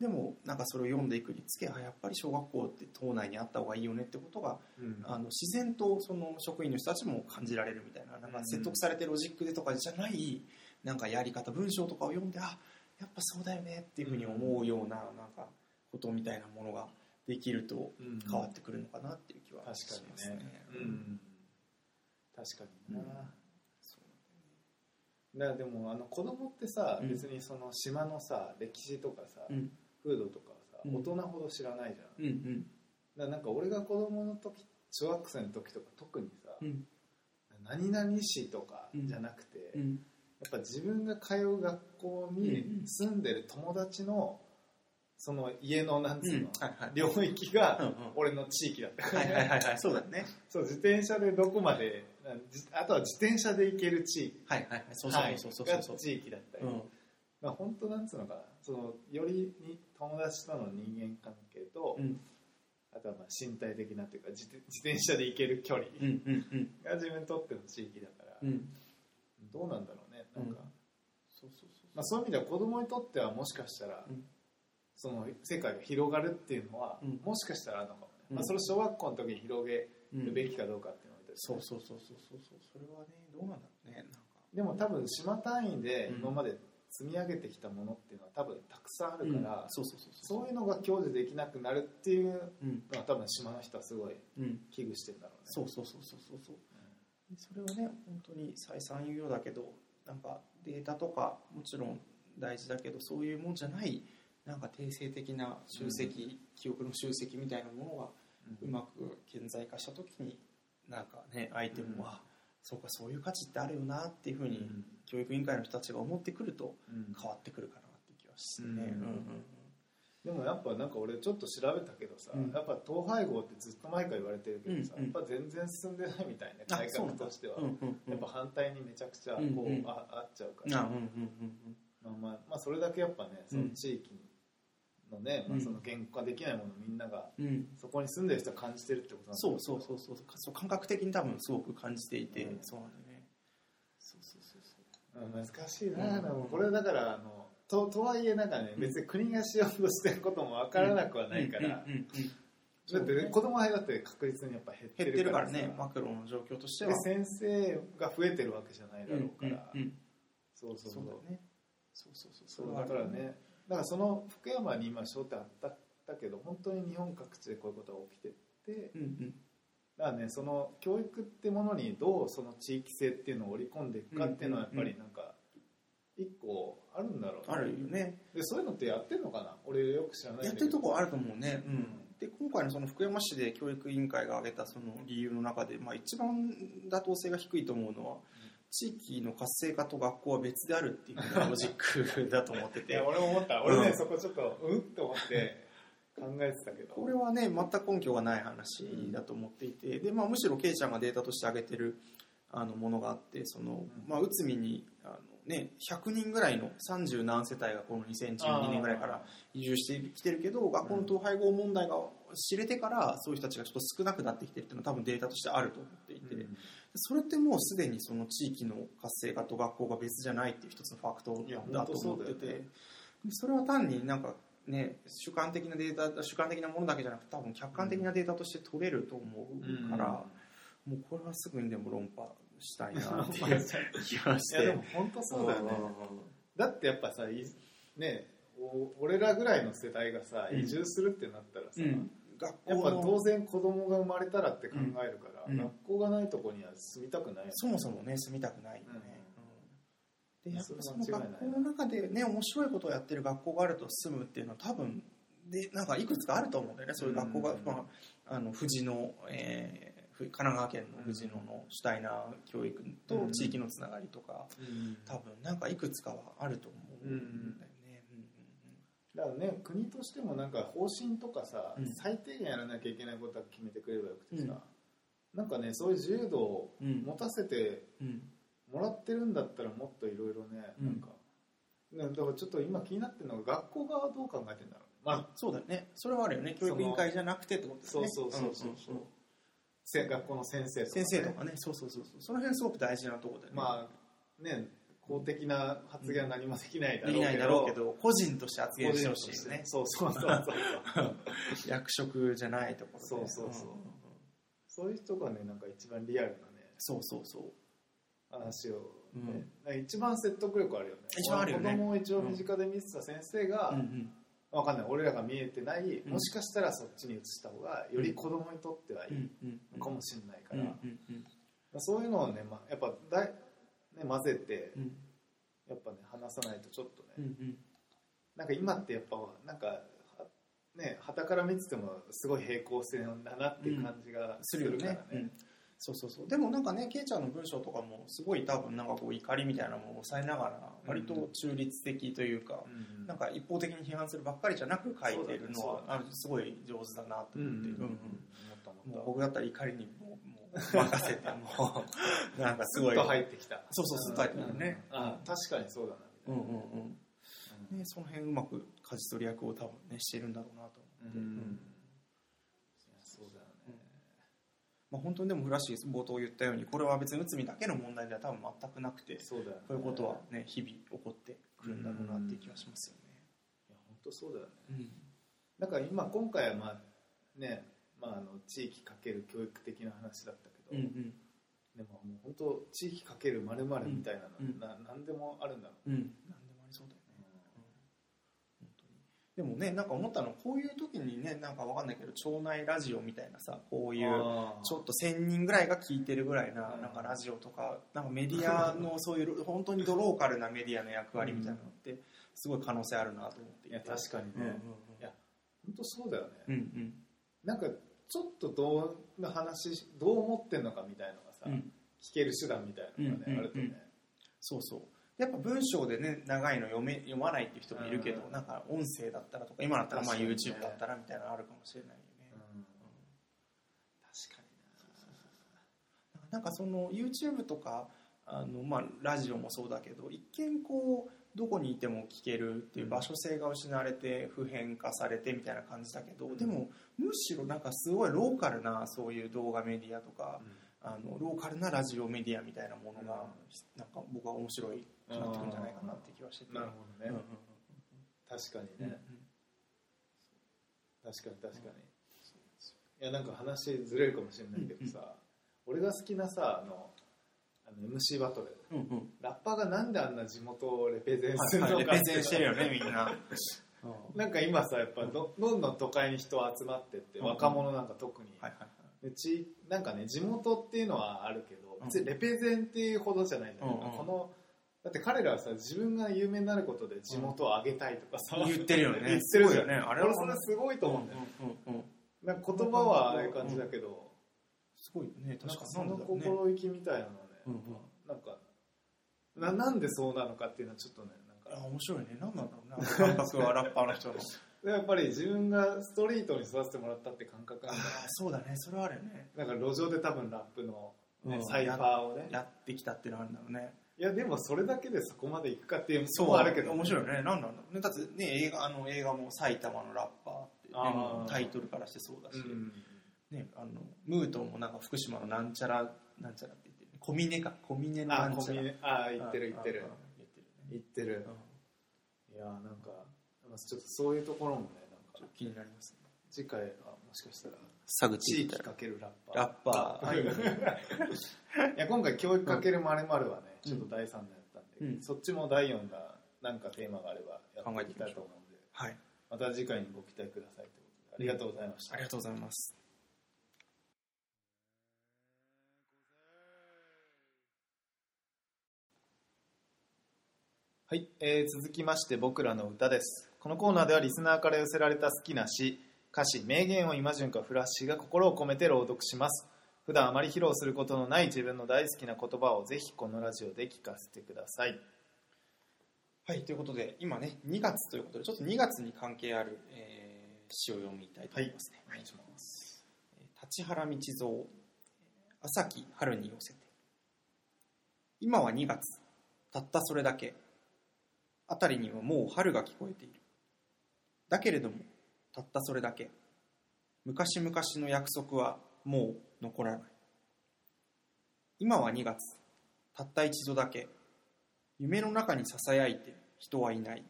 でもなんかそれを読んでいくにつけあやっぱり小学校って島内にあった方がいいよねってことがうん。あの自然とその職員の人たちも感じられるみたいななんか説得されてロジックでとかじゃないなんかやり方文章とかを読んであやっぱそうだよねっていうふうに思うようななんかことみたいなものができるとうん。変わってくるのかなっていう気は確しかますね。確かにな、うん。だからでもあの子供ってさ、うん。別にその島のさ歴史とかさ、うん。風土とかさ、うん。大人ほど知らないじゃん、うんうん。なんか俺が子供の時小学生の時とか特にさ、うん。何々市とかじゃなくて、うん。やっぱ自分が通う学校にうん。住んでる友達のその家のなんつうの、領域が俺の地域だったから、はいはいはいはい。そうだよね。そう自転車でどこまでじあとは自転車で行ける地域はいはいはい。そうそうそうそうそう地域だったり、うんまあ、本当なんつうのかな。そのよりに友達との人間関係と、うん。あとはまあ身体的なというか自転自転車で行ける距離うんうんうん。が自分にとっての地域だから、うん。どうなんだろうねなんか、うん。そうそうそう。まあ、そういう意味では子供にとってはもしかしたら、うんその世界が広がるっていうのは、うん。もしかしたらあるのかもね、うん。まあ、それを小学校の時に広げうんるべきかどうかっていうのは置いといてそうそうそうそうそう。そうそれはねどうなんだろうねでも多分島単位でうん。今まで積み上げてきたものっていうのは多分たくさんあるから、そうそうそうそう。そういうのが享受できなくなるっていううん。のは多分島の人はすごいうん。危惧してるんだろうね。そうそうそうそうそうそう。それはね本当に再三言うようだけどなんかデータとかもちろん大事だけどそういうもんじゃないなんか定性的な集積、記憶の集積みたいなものがうまく顕在化した時になんかね相手も、うん。あそうかそういう価値ってあるよなっていうふうに、うん。教育委員会の人たちが思ってくるとうん。変わってくるかなっていう気はしてね、うん。うんでもやっぱなんか俺ちょっと調べたけどさ、うん。やっぱ統廃合ってずっと前から言われてるけどさ、うんうん。やっぱ全然進んでないみたいな改革としては、うんうんうん。やっぱ反対にめちゃくちゃこう、うんうん。ああっちゃうかあら、うんうんうんまあまあまあ、それだけやっぱねその地域のね、まあ、うん。その言語化できないものをみんながそこに住んでる人は感じてるってことなんだそうそうそうそうそう。感覚的に多分すごく感じていて、うん。そうなんだよね。そうそうそうそう。うん難しいな、うんでもこれだからあのととはいえなんかねうん。別に国がしようとしてることも分からなくはないから、だって、ね、子供がだって確実にやっぱ減ってるかららねマクロの状況としては。で先生が増えてるわけじゃないだろうから、そうそうそう。そうそうそう。そうだからねだからその福山に今商店あっただけど本当に日本各地でこういうことが起きててうんうん。だからねその教育ってものにどうその地域性っていうのを織り込んでいくかっていうのはやっぱりなんか一個あるんだろうね。あるよね。でそういうのってやってんのかな？俺よく知らないやってるとこあると思うね、うん。うん。で今回のその福山市で教育委員会が挙げたその理由の中で、まあ、一番妥当性が低いと思うのは地域の活性化と学校は別であるっていうのがロジックだと思ってて。いや俺も思った。俺ね、うんそこちょっとうん？って思って考えてたけど。これはね全く根拠がない話だと思っていて。で、まあ、むしろケイちゃんがデータとして挙げてるあのものがあってその、まあ、内海にあの、ね、100人ぐらいの30何世帯がこの2012年ぐらいから移住してきてるけど学校の統廃合問題が知れてからそういう人たちがちょっと少なくなってきてるっていうのは多分データとしてあると思っていて、うんそれってもうすでにその地域の活性化と学校が別じゃないっていう一つのファクトだと思っててね。でそれは単になんかね主観的なデータ主観的なものだけじゃなくて多分客観的なデータとして取れると思うから、もうこれはすぐにでも論破したいなっていう気がしいやでても本当そうだよね。だってやっぱさいねお俺らぐらいの世代がさうん。移住するってなったらさ、うん学やっぱ当然子供が生まれたらって考えるから、うん。学校がないとこには住みたくないよね。そもそもね住みたくないよね、うん。でやっぱその学校の中でね面白いことをやってる学校があると住むっていうのは多分でなんかいくつかあると思うんだよねそういう学校が、うんまあ、あの富士の、えーふ神奈川県の富士野の主体な教育とうん地域のつながりとか、うん。多分なんかいくつかはあると思うんだよね、だからね国としてもなんか方針とかさ、うん。最低限やらなきゃいけないことは決めてくれればよくてさ、なんかねそういう自由度をうんうん持たせてうん。もらってるんだったらもっといろいろね、うん。なんか。ねだからちょっと今気になってるのが学校側はどう考えてんだろう。まあそうだよね。それはあるよね。教育委員会じゃなくてってことですね。そうそうそうそう。そう、んん。学校の先生とか、ね、先生とかね。そうそうそうそう。その辺すごく大事なところだよね。まあね公的な発言は何もできないだろうけど,、いだろうけど個人として発言してほしいですね。そうそうそうそう 役職じゃないところで。そうそうそうんんんそういう人がねなんか一番リアルなねそうそうそう。話を、うん。ねなんか一番説得力あるよね。一番あるよね。子供を一応身近で見てた先生が、うんうん。わかんない。俺らが見えてない、うん。もしかしたらそっちに移した方がより子供にとってはいいかもしれないから、そういうのをね、まあ、やっぱだい、ね、混ぜてうん。やっぱね話さないとちょっとね、うんうん。なんか今ってやっぱなんかはね旗から見ててもすごい平行線だなっていう感じがすするからね,、ね。うん。そうそうそう。でもなんかねケイちゃんの文章とかもすごい多分なんかこう怒りみたいなものを抑えながら割と中立的というか、うん。なんか一方的に批判するばっかりじゃなく書いてるのは、ね。あすごい上手だなとうん思って、うんうん思うん。った思ったもう僕だったら怒りにもうもう任せて もうなんかすごい。スッと入ってきた。そうそうスッと入ってくるね。うん。あ確かにそうだなうんうんうん。ね、その辺うまく舵取り役を多分ねしてるんだろうなと思って、うん。そうだよね、まあ、本当にでもフラッシュ冒頭言ったようにこれは別に内海だけの問題では多分全くなくてそうだよね。こういうことはね日々起こってくるんだろうなっていう気がしますよね。いや本当そうだよね。うん。だから今今回はまあね、まあ、あの地域かける教育的な話だったけど、うんうん。でももう本当地域かけるまるみたいなの、うんな何でもあるんだろう。ん、なんでもありそうだよね。本当に。でもねなんか思ったのこういう時にねなんかわかんないけど町内ラジオみたいなさこうういうちょっと1,000人ぐらいが聞いてるぐらいなうん。なんかラジオとかなんかメディアの そういう本当にドローカルなメディアの役割みたいなのってすごい可能性あるなと思って。いや確かにね、うんうん。いや本当そうだよね、うんうん。なんかちょっとどんな話どう思ってんのかみたいのがさ、うん。うん聞ける手段みたいなのがね、うんうんあるとね、そうそう。やっぱ文章でね長いの読め読まないっていう人もいるけど、うん。なんか音声だったらとか今だったらまあ YouTube だったらみたいなのあるかもしれないよね、うん。確かなんかその YouTube とかあの、まあ、ラジオもそうだけど一見こうどこにいても聞けるっていう場所性が失われて普遍化されてみたいな感じだけど、うん。でもむしろなんかすごいローカルなそういう動画メディアとか、にあのローカルなラジオメディアみたいなものが、なんか僕は面白いなってくるんじゃないかなって気はしてて。なるほどね、うんうん確かにうんね、確かに確かに、いやなんか話ずれるかもしれないけどさ、俺が好きなさあのあの MC バトルうんうんうんラッパーがなんであんな地元をレペゼンするはいはいのかレペゼンしてるよねみんな。なんか今さやっぱどどんどん都会に人集まってって、うん若者なんか特に、はいはいはい。うちなんかね地元っていうのはあるけど、うん別にレペゼンっていうほどじゃないじゃん、うんうんこのだって彼らはさ自分が有名になることで地元を上げたいとかさ、言ってるよね。言ってるよね。あれは俺それすごいと思うんだよ、うんうんうん。なんか言葉はああいう感じだけど、すごいよね。確かになんかその。心意気みたいなのね、うんうんなんかななんでそうなのかっていうのはちょっとねなんあか面白いね。なんなんだろうね。あの感覚はラッパーの人の。でやっぱり自分がストリートに育ててもらったって感覚あそうだね。それはあるよね。なんか路上で多分ラップの、ねうんサイファーをねやってきたっていうのはあるんだろうね。いやでもそれだけでそこまでいくかっていうそうのもあるけど面白いよね。なんなんだろうね。だってね、映画、あの映画も埼玉のラッパーって、ねあータイトルからしてそうだし、うんね、あの、ムートンもなんか福島のなんちゃら、なんちゃら。小峰か。小峰のあなんちゃら。コミネあ言ってる言ってる言ってるね。言ってるうんいやなんかちょっとそういうところもねなんか気になりますね。次回はもしかしたら佐口地域かけるラッパーラッパー。いや今回教育かけるまるはね、ちょっと第3弾やったんで、うんそっちも第4弾なんかテーマがあればやっていきたいと思うんではい。また次回にご期待くださいということでありがとうございました、ありがとうございます。はい、えー続きまして僕らの歌ですこのコーナーではリスナーから寄せられた好きな詩歌詞名言を今順かフラッシーが心を込めて朗読します普段あまり披露することのない自分の大好きな言葉をぜひこのラジオで聞かせてくださいはい、ということで、今ね、2月ということで、ちょっと2月に関係ある、えー詩を読みたいと思いますね。お願いしますえー立原道蔵、朝木春に寄せて。今は2月、たったそれだけ。辺りにはもう春が聞こえている。だけれども、たったそれだけ。昔々の約束はもう残らない。今は2月、たった一度だけ。夢の中に囁いて人はいない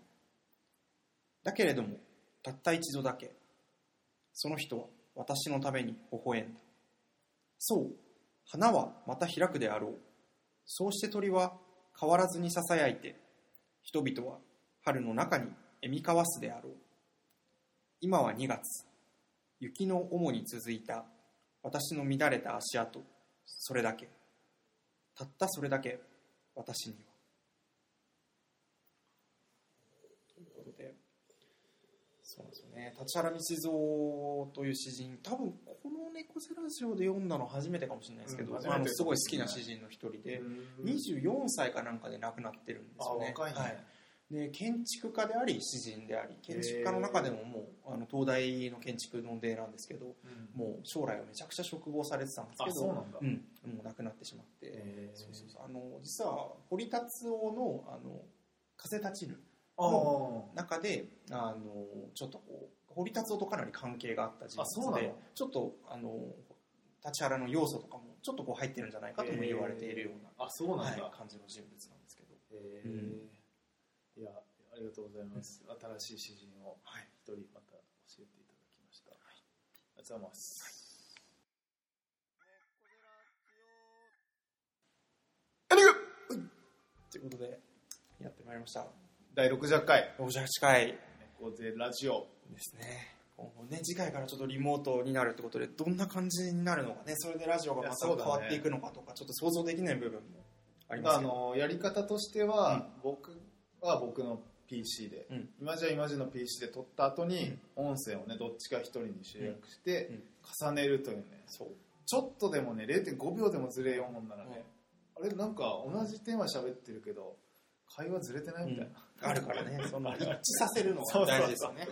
だけれどもたった一度だけその人は私のために微笑んだそう花はまた開くであろうそうして鳥は変わらずに囁いて人々は春の中に笑み交わすであろう。今は2月雪の主に続いた私の乱れた足跡それだけ。たったそれだけ私にはということでそうですよね。立原道蔵という詩人多分この猫背ラジオで読んだの初めてかもしれないですけど、うんあのすごい好きな詩人の一人で、24歳かなんかで亡くなってるんですよね。ね。はい。で建築家であり詩人であり建築家の中でももうあの東大の建築の出なんですけどうん。もう将来をめちゃくちゃ植望されてたんですけあどそうなんだ。うん、もう亡くなってしまって、そうそうそう。あの実は堀達夫の「あの風立ちぬあの中であのちょっとこう堀達夫とかなり関係があった人あそうなの？物でちょっとあの立原の要素とかもちょっとこう入ってるんじゃないかとも言われているような、あそうなんだ、はい、感じの人物なんですけど、へえいやありがとうございます、新しい詩人をはい、一人また教えていただきました、ありがとうございます、ということでやってまいりました第60回。68回。猫背ラジオ。ですね。今後ね次回からちょっとリモートになるってことでどんな感じになるのかね。それでラジオがまた変わっていくのかとか、ちょっと想像できない部分もありままあ、あすけど、のやり方としては、僕は僕の PC で、うん。今じゃ今じの PC で撮った後に音声をねどっちか一人に集約してうん。重ねるというね。そう。ちょっとでもね0.5秒でもずれようもんならね、あれなんか同じテーマ喋ってるけど会話ずれてないみたいな、あるからね。その一致させるのが大事ですよね。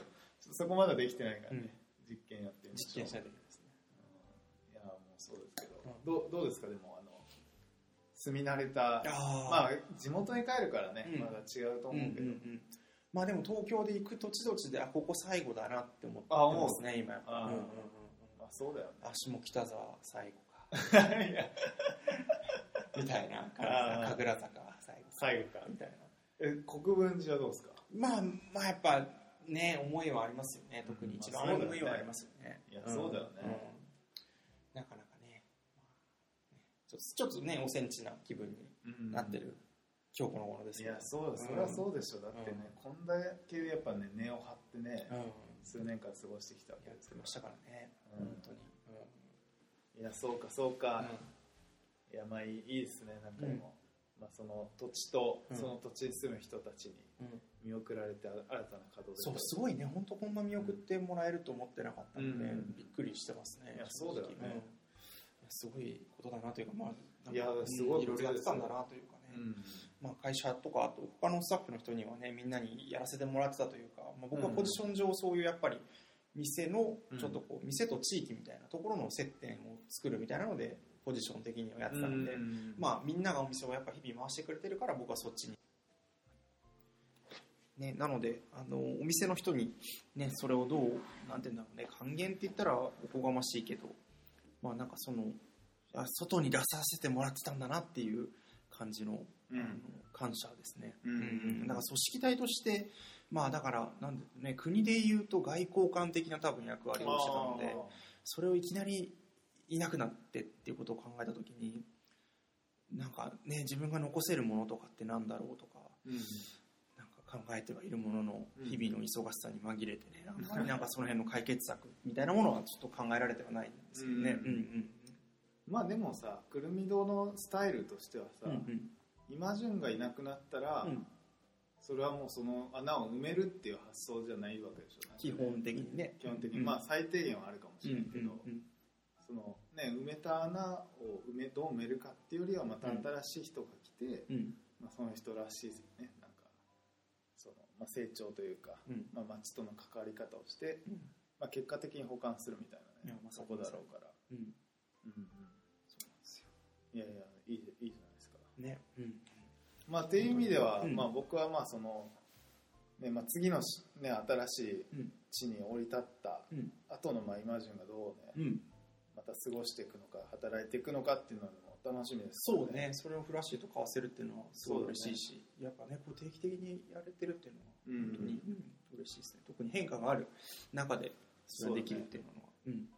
そこまだできてないからね、うん。実験やってみましょう実験しないですね。いやもうそうですけど、うんどうどうですか？でもあの住み慣れた。あまあ地元に帰るからね、うん。まだ違うと思うけど、うんまあでも東京で行く土地土地であここ最後だなって思ってあ思う。ますね今あー。うんうんうんあそうだようんあ下北沢最後か。みたいな神楽坂最後最後かみたいな。え国分寺はどうですか？まあまあやっぱね思いはありますよね。特に一番思いはありますよね。いやそうだよね。ん。なかなかね,、まあねちょっとちょっとねおセンチな気分になってる今日この頃ですけど。いやそうだ。それはそうでしょ。だってね、こんだけやっぱね根を張ってね、うん。数年間過ごしてきたわけですかてましたからね、うん本当に、らいやそうかそうか、ういやまあいいいいですねなんかでも、まあ、その土地とうん。その土地に住む人たちにんうん。見送られて新たな稼働でそうすごいね。本当こんな見送ってもらえると思ってなかったので、うん。びっくりしてますねいやそうだよね。うん。すごいことだなというかまあいやうんすごいいろいろやってたんだなというかね、うん。まあ、会社とかあと他のスタッフの人にはねみんなにやらせてもらってたというか、まあ、僕はポジション上そういうやっぱり店のちょっとこう店と地域みたいなところの接点を作るみたいなのでポジション的にはやってたので、うん。まあみんながお店をやっぱ日々回してくれてるから僕はそっちに。ね、なのであのお店の人に、ね、それをどうなんていうんだろうね還元って言ったらおこがましいけどまあなんかそのあ外に出させてもらってたんだなっていう感じの,、うん。あの感謝ですね、うん。うんだから組織体としてまあだからなんで、ね、国でいうと外交官的な多分役割をしてたのでそれをいきなりいなくなってっていうことを考えた時になんかね自分が残せるものとかってなんだろうとかうん。なんか考えてはいるもののうん。日々の忙しさに紛れてねあんまりなんかその辺の解決策みたいなものはちょっと考えられてはないんですけどね。うん。うんまあでもさくるみ堂のスタイルとしてはさ、うんうん。今順がいなくなったら、うん。それはもうその穴を埋めるっていう発想じゃないわけでしょ。基本的にね。基本的に、うん。まあ最低限はあるかもしうんれないけど、うんそのね埋めた穴を埋めどう埋めるかっていうよりはまた新しい人が来て、うん。うんまあ、その人らしいね。なんかその、まあ、成長というか、うん。まあ、町との関わり方をして、うん。まあ、結果的に保管するみたいなねまさにそこだろうから、うん。うんうん、そうなんですよ。いやいやいいいいじゃないですか。ね。うん。まあっていう意味では、うん。まあ、僕はまあその、ねまあ、次のし、ね、新しいうん。地に降り立ったうん。後のまあ今順がどうね、うんまあ、た過ごしていくのか働いていくのかっていうのも楽しみですそうね。それをフラッシュと交わせるっていうのはすごい嬉しいし、やっぱねこう定期的にやれてるっていうのはうん。本当に、うん嬉しいですね。特に変化がある中でそれができるっていうのは。うん。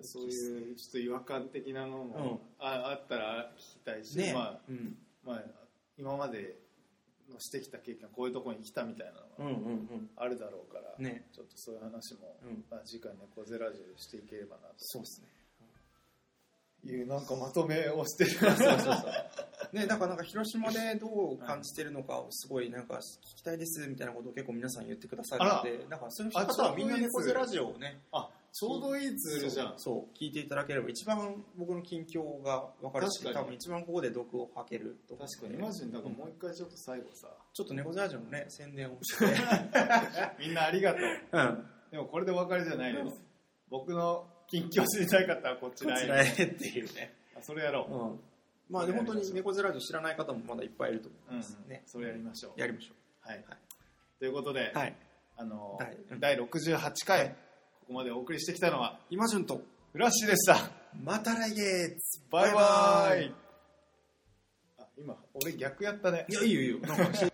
そういうちょっと違和感的なのも、うん。ああったら聞きたいし、ね。まあうん。まあ、今までのしてきた経験こういうところに来たみたいなうんのうん。があるだろうから、うんね。ちょっとそういう話も、うん。まあ、次回猫ゼラジオでしていければなそうですね。というなんかまとめをしてる。ね、だからなんか広島でどう感じてるのかをすごいなんか聞きたいですみたいなことを結構皆さん言ってくださるので、だからそういう方はみんな猫背ラジオをね、あちょうどいいツールじゃんそう聞いていただければ一番僕の近況が分かるし、確かに。多分一番ここで毒を吐けると確かに。イマジンだからもう一回ちょっと最後さ、ちょっと猫背ラジオのね宣伝をして、みんなありがとう。うん、でもこれでお別れじゃないです、僕の近況知りたい方はこちらへこちらへっていうね。あそれやろう、うん。まあで本当に猫背ラジオ知らない方もまだいっぱいいると思いうんますね。それやりましょう。やりましょはい、はい。ということで、う。はい。あのはい。うん第68回、ここまでお送りしてきたのは今順と。フラッシュでした。また来月。バイバイ。あ今俺逆やったね。いやいいよいいよ。なんか